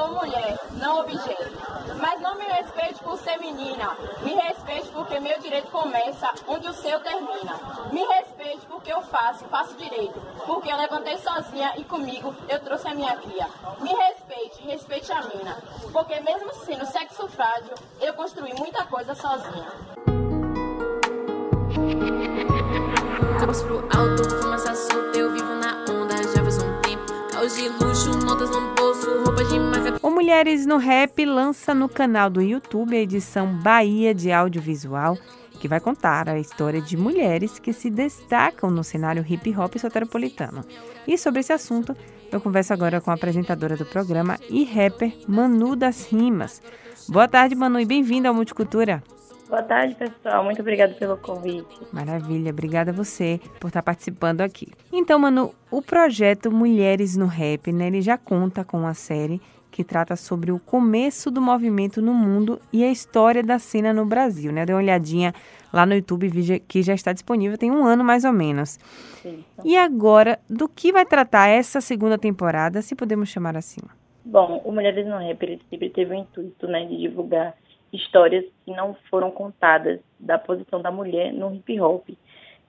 sou mulher, não objeto. Mas não me respeite por ser menina. Me respeite porque meu direito começa onde o seu termina. Me respeite porque eu faço, faço direito. Porque eu levantei sozinha e comigo eu trouxe a minha cria. Me respeite, respeite a mina. Porque mesmo sendo sexo frágil, eu construí muita coisa sozinha. Cabos pro alto, fumaça solta, eu vivo na onda, já faz um tempo. Caos de luxo, notas no O Mulheres no Rap lança no canal do YouTube a edição Bahia de Audiovisual, que vai contar a história de mulheres que se destacam no cenário hip hop soteropolitano. E sobre esse assunto, eu converso agora com a apresentadora do programa e rapper Manu das Rimas. Boa tarde, Manu, e bem-vinda ao Multicultura. Boa tarde, pessoal. Muito obrigada pelo convite. Maravilha, obrigada a você por estar participando aqui. Então, Manu, o projeto Mulheres no Rap, né, ele já conta com uma série que trata sobre o começo do movimento no mundo e a história da cena no Brasil, né? Dê uma olhadinha lá no YouTube, que já está disponível, tem um ano mais ou menos. Sim. E agora, do que vai tratar essa segunda temporada, se podemos chamar assim? Bom, o Mulheres no Rap ele sempre teve o intuito, né, de divulgar histórias que não foram contadas da posição da mulher no hip hop.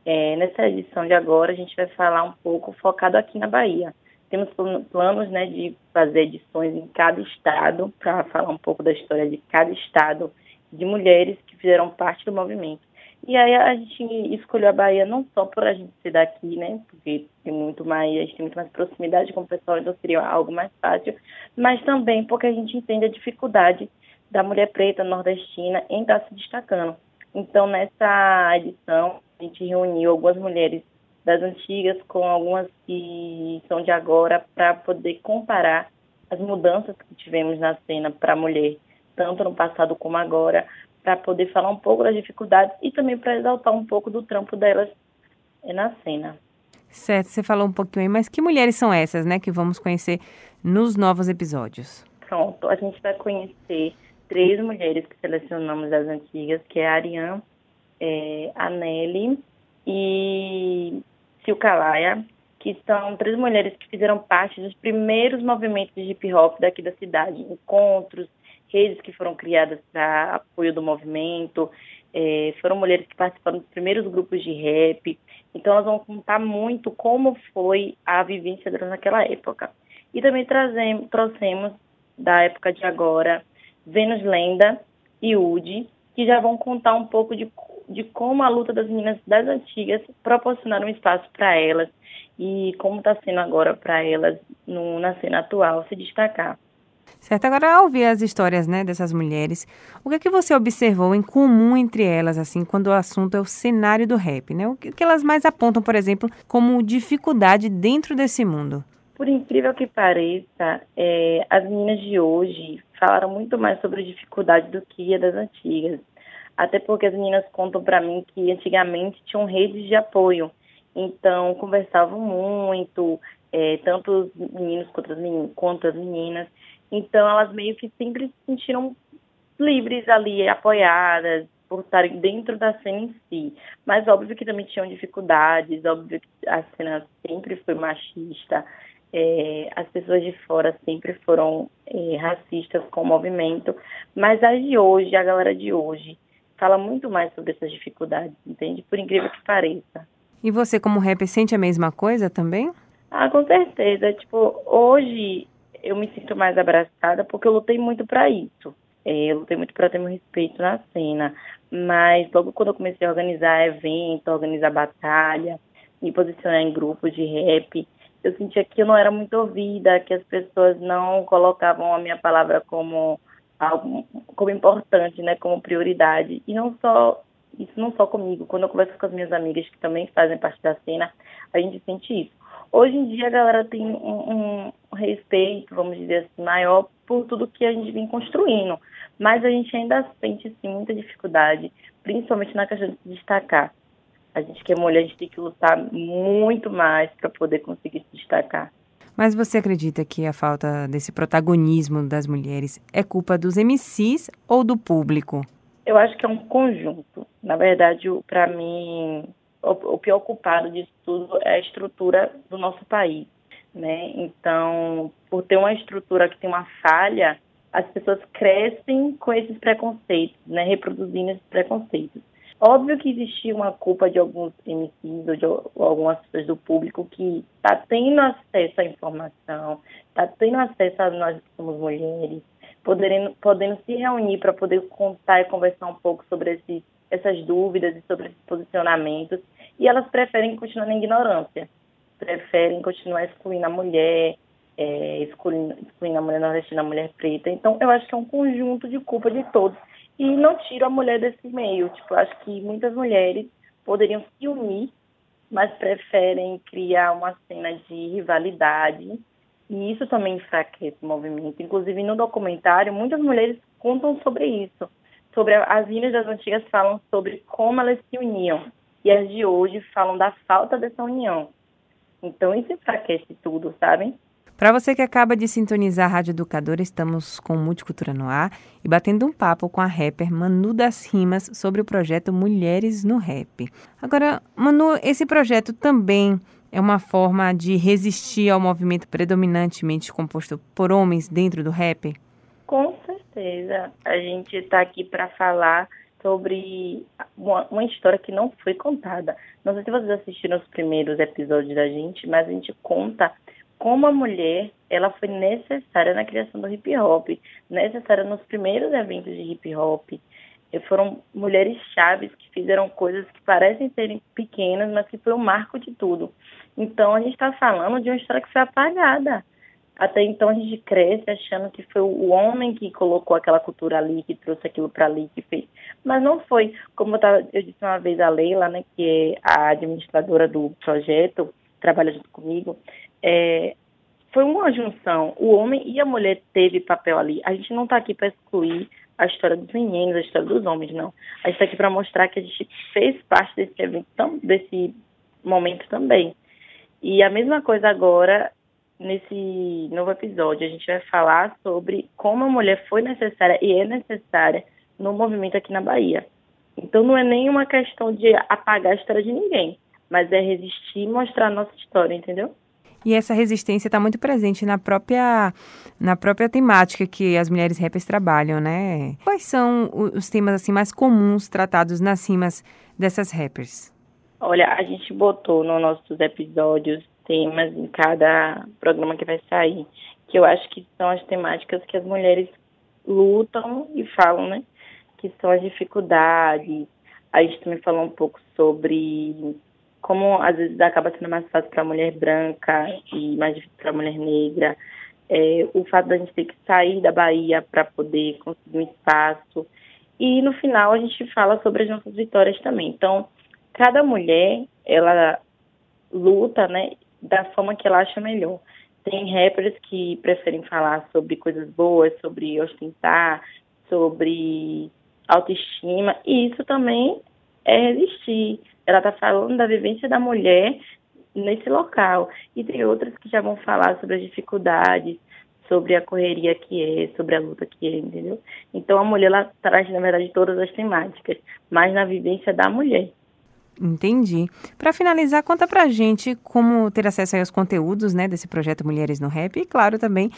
É, nessa edição de agora, a gente vai falar um pouco focado aqui na Bahia. Temos planos né, de fazer edições em cada estado, para falar um pouco da história de cada estado, de mulheres que fizeram parte do movimento. E aí a gente escolheu a Bahia não só por a gente ser daqui, né? Porque tem muito mais, a gente tem muito mais proximidade com o pessoal, então seria algo mais fácil, mas também porque a gente entende a dificuldade da mulher preta nordestina em estar se destacando. Então, nessa edição, a gente reuniu algumas mulheres das antigas com algumas que são de agora para poder comparar as mudanças que tivemos na cena para a mulher, tanto no passado como agora, para poder falar um pouco das dificuldades e também para exaltar um pouco do trampo delas na cena. Certo, você falou um pouquinho aí, mas que mulheres são essas, né, que vamos conhecer nos novos episódios? Pronto, a gente vai conhecer três mulheres que selecionamos das antigas, que é a Ariane, é, a Nelly e Silcalaia, que são três mulheres que fizeram parte dos primeiros movimentos de hip hop daqui da cidade, encontros, redes que foram criadas para apoio do movimento, é, foram mulheres que participaram dos primeiros grupos de rap, então elas vão contar muito como foi a vivência delas naquela época. E também trazemos, trouxemos da época de agora Vênus Lenda e Udi, que já vão contar um pouco de, de como a luta das meninas das antigas proporcionaram um espaço para elas e como está sendo agora para elas no, na cena atual se destacar. Certo, agora ao ouvir as histórias né, dessas mulheres, o que, é que você observou em comum entre elas, assim, quando o assunto é o cenário do rap, né? O que, elas mais apontam, por exemplo, como dificuldade dentro desse mundo? Por incrível que pareça, é, as meninas de hoje falaram muito mais sobre dificuldade do que a das antigas. Até porque as meninas contam para mim que antigamente tinham redes de apoio. Então, conversavam muito, é, tanto os meninos quanto as, meninas, quanto as meninas. Então, elas meio que sempre se sentiram livres ali, apoiadas, por estarem dentro da cena em si. Mas óbvio que também tinham dificuldades, óbvio que a cena sempre foi machista é, as pessoas de fora sempre foram é, racistas com o movimento, mas a de hoje, a galera de hoje, fala muito mais sobre essas dificuldades, entende? Por incrível que pareça. E você, como rapper, sente a mesma coisa também? Ah, com certeza. Tipo, hoje eu me sinto mais abraçada porque eu lutei muito para isso. É, eu lutei muito para ter meu respeito na cena. Mas logo quando eu comecei a organizar evento, organizar batalha, me posicionar em grupos de rap, eu sentia que eu não era muito ouvida, que as pessoas não colocavam a minha palavra como algo como importante, né, como prioridade. E não só isso não só comigo, quando eu converso com as minhas amigas que também fazem parte da cena, a gente sente isso. Hoje em dia a galera tem um, um respeito, vamos dizer assim, maior por tudo que a gente vem construindo, mas a gente ainda sente sim muita dificuldade, principalmente na questão de se destacar. A gente que é mulher, a gente tem que lutar muito mais para poder conseguir se destacar. Mas você acredita que a falta desse protagonismo das mulheres é culpa dos MCs ou do público? Eu acho que é um conjunto. Na verdade, para mim, o, pior culpado disso tudo é a estrutura do nosso país. né? Então, por ter uma estrutura que tem uma falha, as pessoas crescem com esses preconceitos, né? Reproduzindo esses preconceitos. Óbvio que existia uma culpa de alguns MCs ou de algumas pessoas do público que está tendo acesso à informação, está tendo acesso a nós que somos mulheres, podendo, podendo se reunir para poder contar e conversar um pouco sobre esses, essas dúvidas e sobre esses posicionamentos, e elas preferem continuar na ignorância, preferem continuar excluindo a mulher, é, excluindo, excluindo a mulher nordestina, a mulher preta. Então, eu acho que é um conjunto de culpa de todos. E não tiro a mulher desse meio. Tipo, acho que muitas mulheres poderiam se unir, mas preferem criar uma cena de rivalidade e isso também enfraquece o movimento. Inclusive, no documentário, muitas mulheres contam sobre isso. Sobre as ilhas das antigas falam sobre como elas se uniam. E as de hoje falam da falta dessa união. Então, isso enfraquece tudo, sabe? Para você que acaba de sintonizar a Rádio Educadora, estamos com Multicultura no Ar e batendo um papo com a rapper Manu das Rimas sobre o projeto Mulheres no Rap. Agora, Manu, esse projeto também é uma forma de resistir ao movimento predominantemente composto por homens dentro do rap? Com certeza. A gente está aqui para falar sobre uma, uma, história que não foi contada. Não sei se vocês assistiram os primeiros episódios da gente, mas a gente conta como a mulher ela foi necessária na criação do hip hop, necessária nos primeiros eventos de hip hop, foram mulheres chaves que fizeram coisas que parecem serem pequenas, mas que foi o marco de tudo. Então, a gente está falando de uma história que foi apagada. Até então, a gente cresce achando que foi o homem que colocou aquela cultura ali, que trouxe aquilo para ali, que fez. Mas não foi. Como eu, tava, eu disse uma vez a Leila, né, que é a administradora do projeto, trabalha junto comigo, é, foi uma junção. O homem e a mulher teve papel ali. A gente não está aqui para excluir a história dos meninos, a história dos homens, não. A gente está aqui para mostrar que a gente fez parte desse evento, desse momento também. E a mesma coisa agora, nesse novo episódio, a gente vai falar sobre como a mulher foi necessária e é necessária no movimento aqui na Bahia. Então não é nenhuma questão de apagar a história de ninguém, mas é resistir e mostrar a nossa história, entendeu? E essa resistência está muito presente na própria, na própria temática que as mulheres rappers trabalham, né? Quais são os temas assim mais comuns tratados nas rimas dessas rappers? Olha, a gente botou nos nossos episódios temas em cada programa que vai sair, que eu acho que são as temáticas que as mulheres lutam e falam, né? Que são as dificuldades. A gente também falou um pouco sobre como às vezes acaba sendo mais fácil para a mulher branca e mais difícil para a mulher negra, é, o fato da gente ter que sair da Bahia para poder conseguir um espaço. E no final a gente fala sobre as nossas vitórias também. Então, cada mulher, ela luta, né, da forma que ela acha melhor. Tem rappers que preferem falar sobre coisas boas, sobre ostentar, sobre autoestima, e isso também é resistir ela está falando da vivência da mulher nesse local. E tem outras que já vão falar sobre as dificuldades, sobre a correria que é, sobre a luta que é, entendeu? Então a mulher ela traz, na verdade, todas as temáticas, mas na vivência da mulher. Entendi. Para finalizar, conta pra gente como ter acesso aos conteúdos né, desse projeto Mulheres no Rap e, claro, também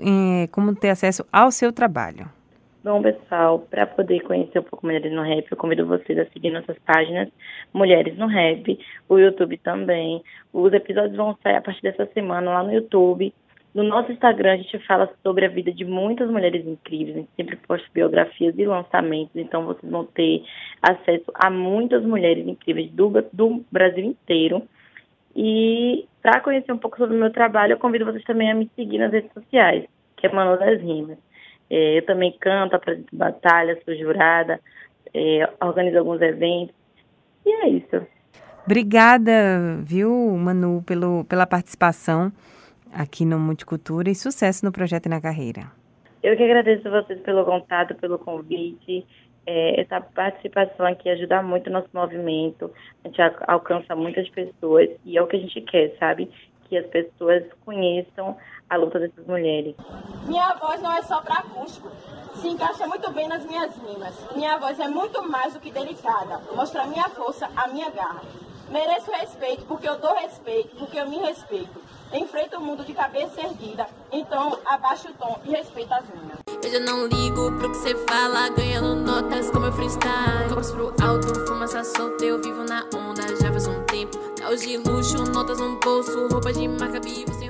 eh, como ter acesso ao seu trabalho. Bom, pessoal, para poder conhecer um pouco Mulheres no Rap, eu convido vocês a seguir nossas páginas Mulheres no Rap, o YouTube também. Os episódios vão sair a partir dessa semana lá no YouTube. No nosso Instagram, a gente fala sobre a vida de muitas mulheres incríveis. A gente sempre posta biografias e lançamentos, então vocês vão ter acesso a muitas mulheres incríveis do, do Brasil inteiro. E para conhecer um pouco sobre o meu trabalho, eu convido vocês também a me seguir nas redes sociais, que é Manu das Rimas. É, eu também canto, apresento batalhas, sou jurada, é, organizo alguns eventos. E é isso. Obrigada, viu, Manu, pelo, pela participação aqui no Multicultura e sucesso no projeto e na carreira. Eu que agradeço a vocês pelo contato, pelo convite. É, essa participação aqui ajuda muito o nosso movimento, a gente alcança muitas pessoas e é o que a gente quer, sabe? que as pessoas conheçam a luta dessas mulheres. Minha voz não é só para acústico, se encaixa muito bem nas minhas rimas. Minha voz é muito mais do que delicada, mostra a minha força, a minha garra. Mereço respeito porque eu dou respeito, porque eu me respeito. Enfrento o mundo de cabeça erguida, então abaixa o tom e respeita as minhas. Eu já não ligo pro que você fala, ganhando notas como eu freestyle. Vamos pro alto, fumaça solta, eu vivo na onda, já faz um Carros de luxo, notas no bolso, roupas de marca vivo sem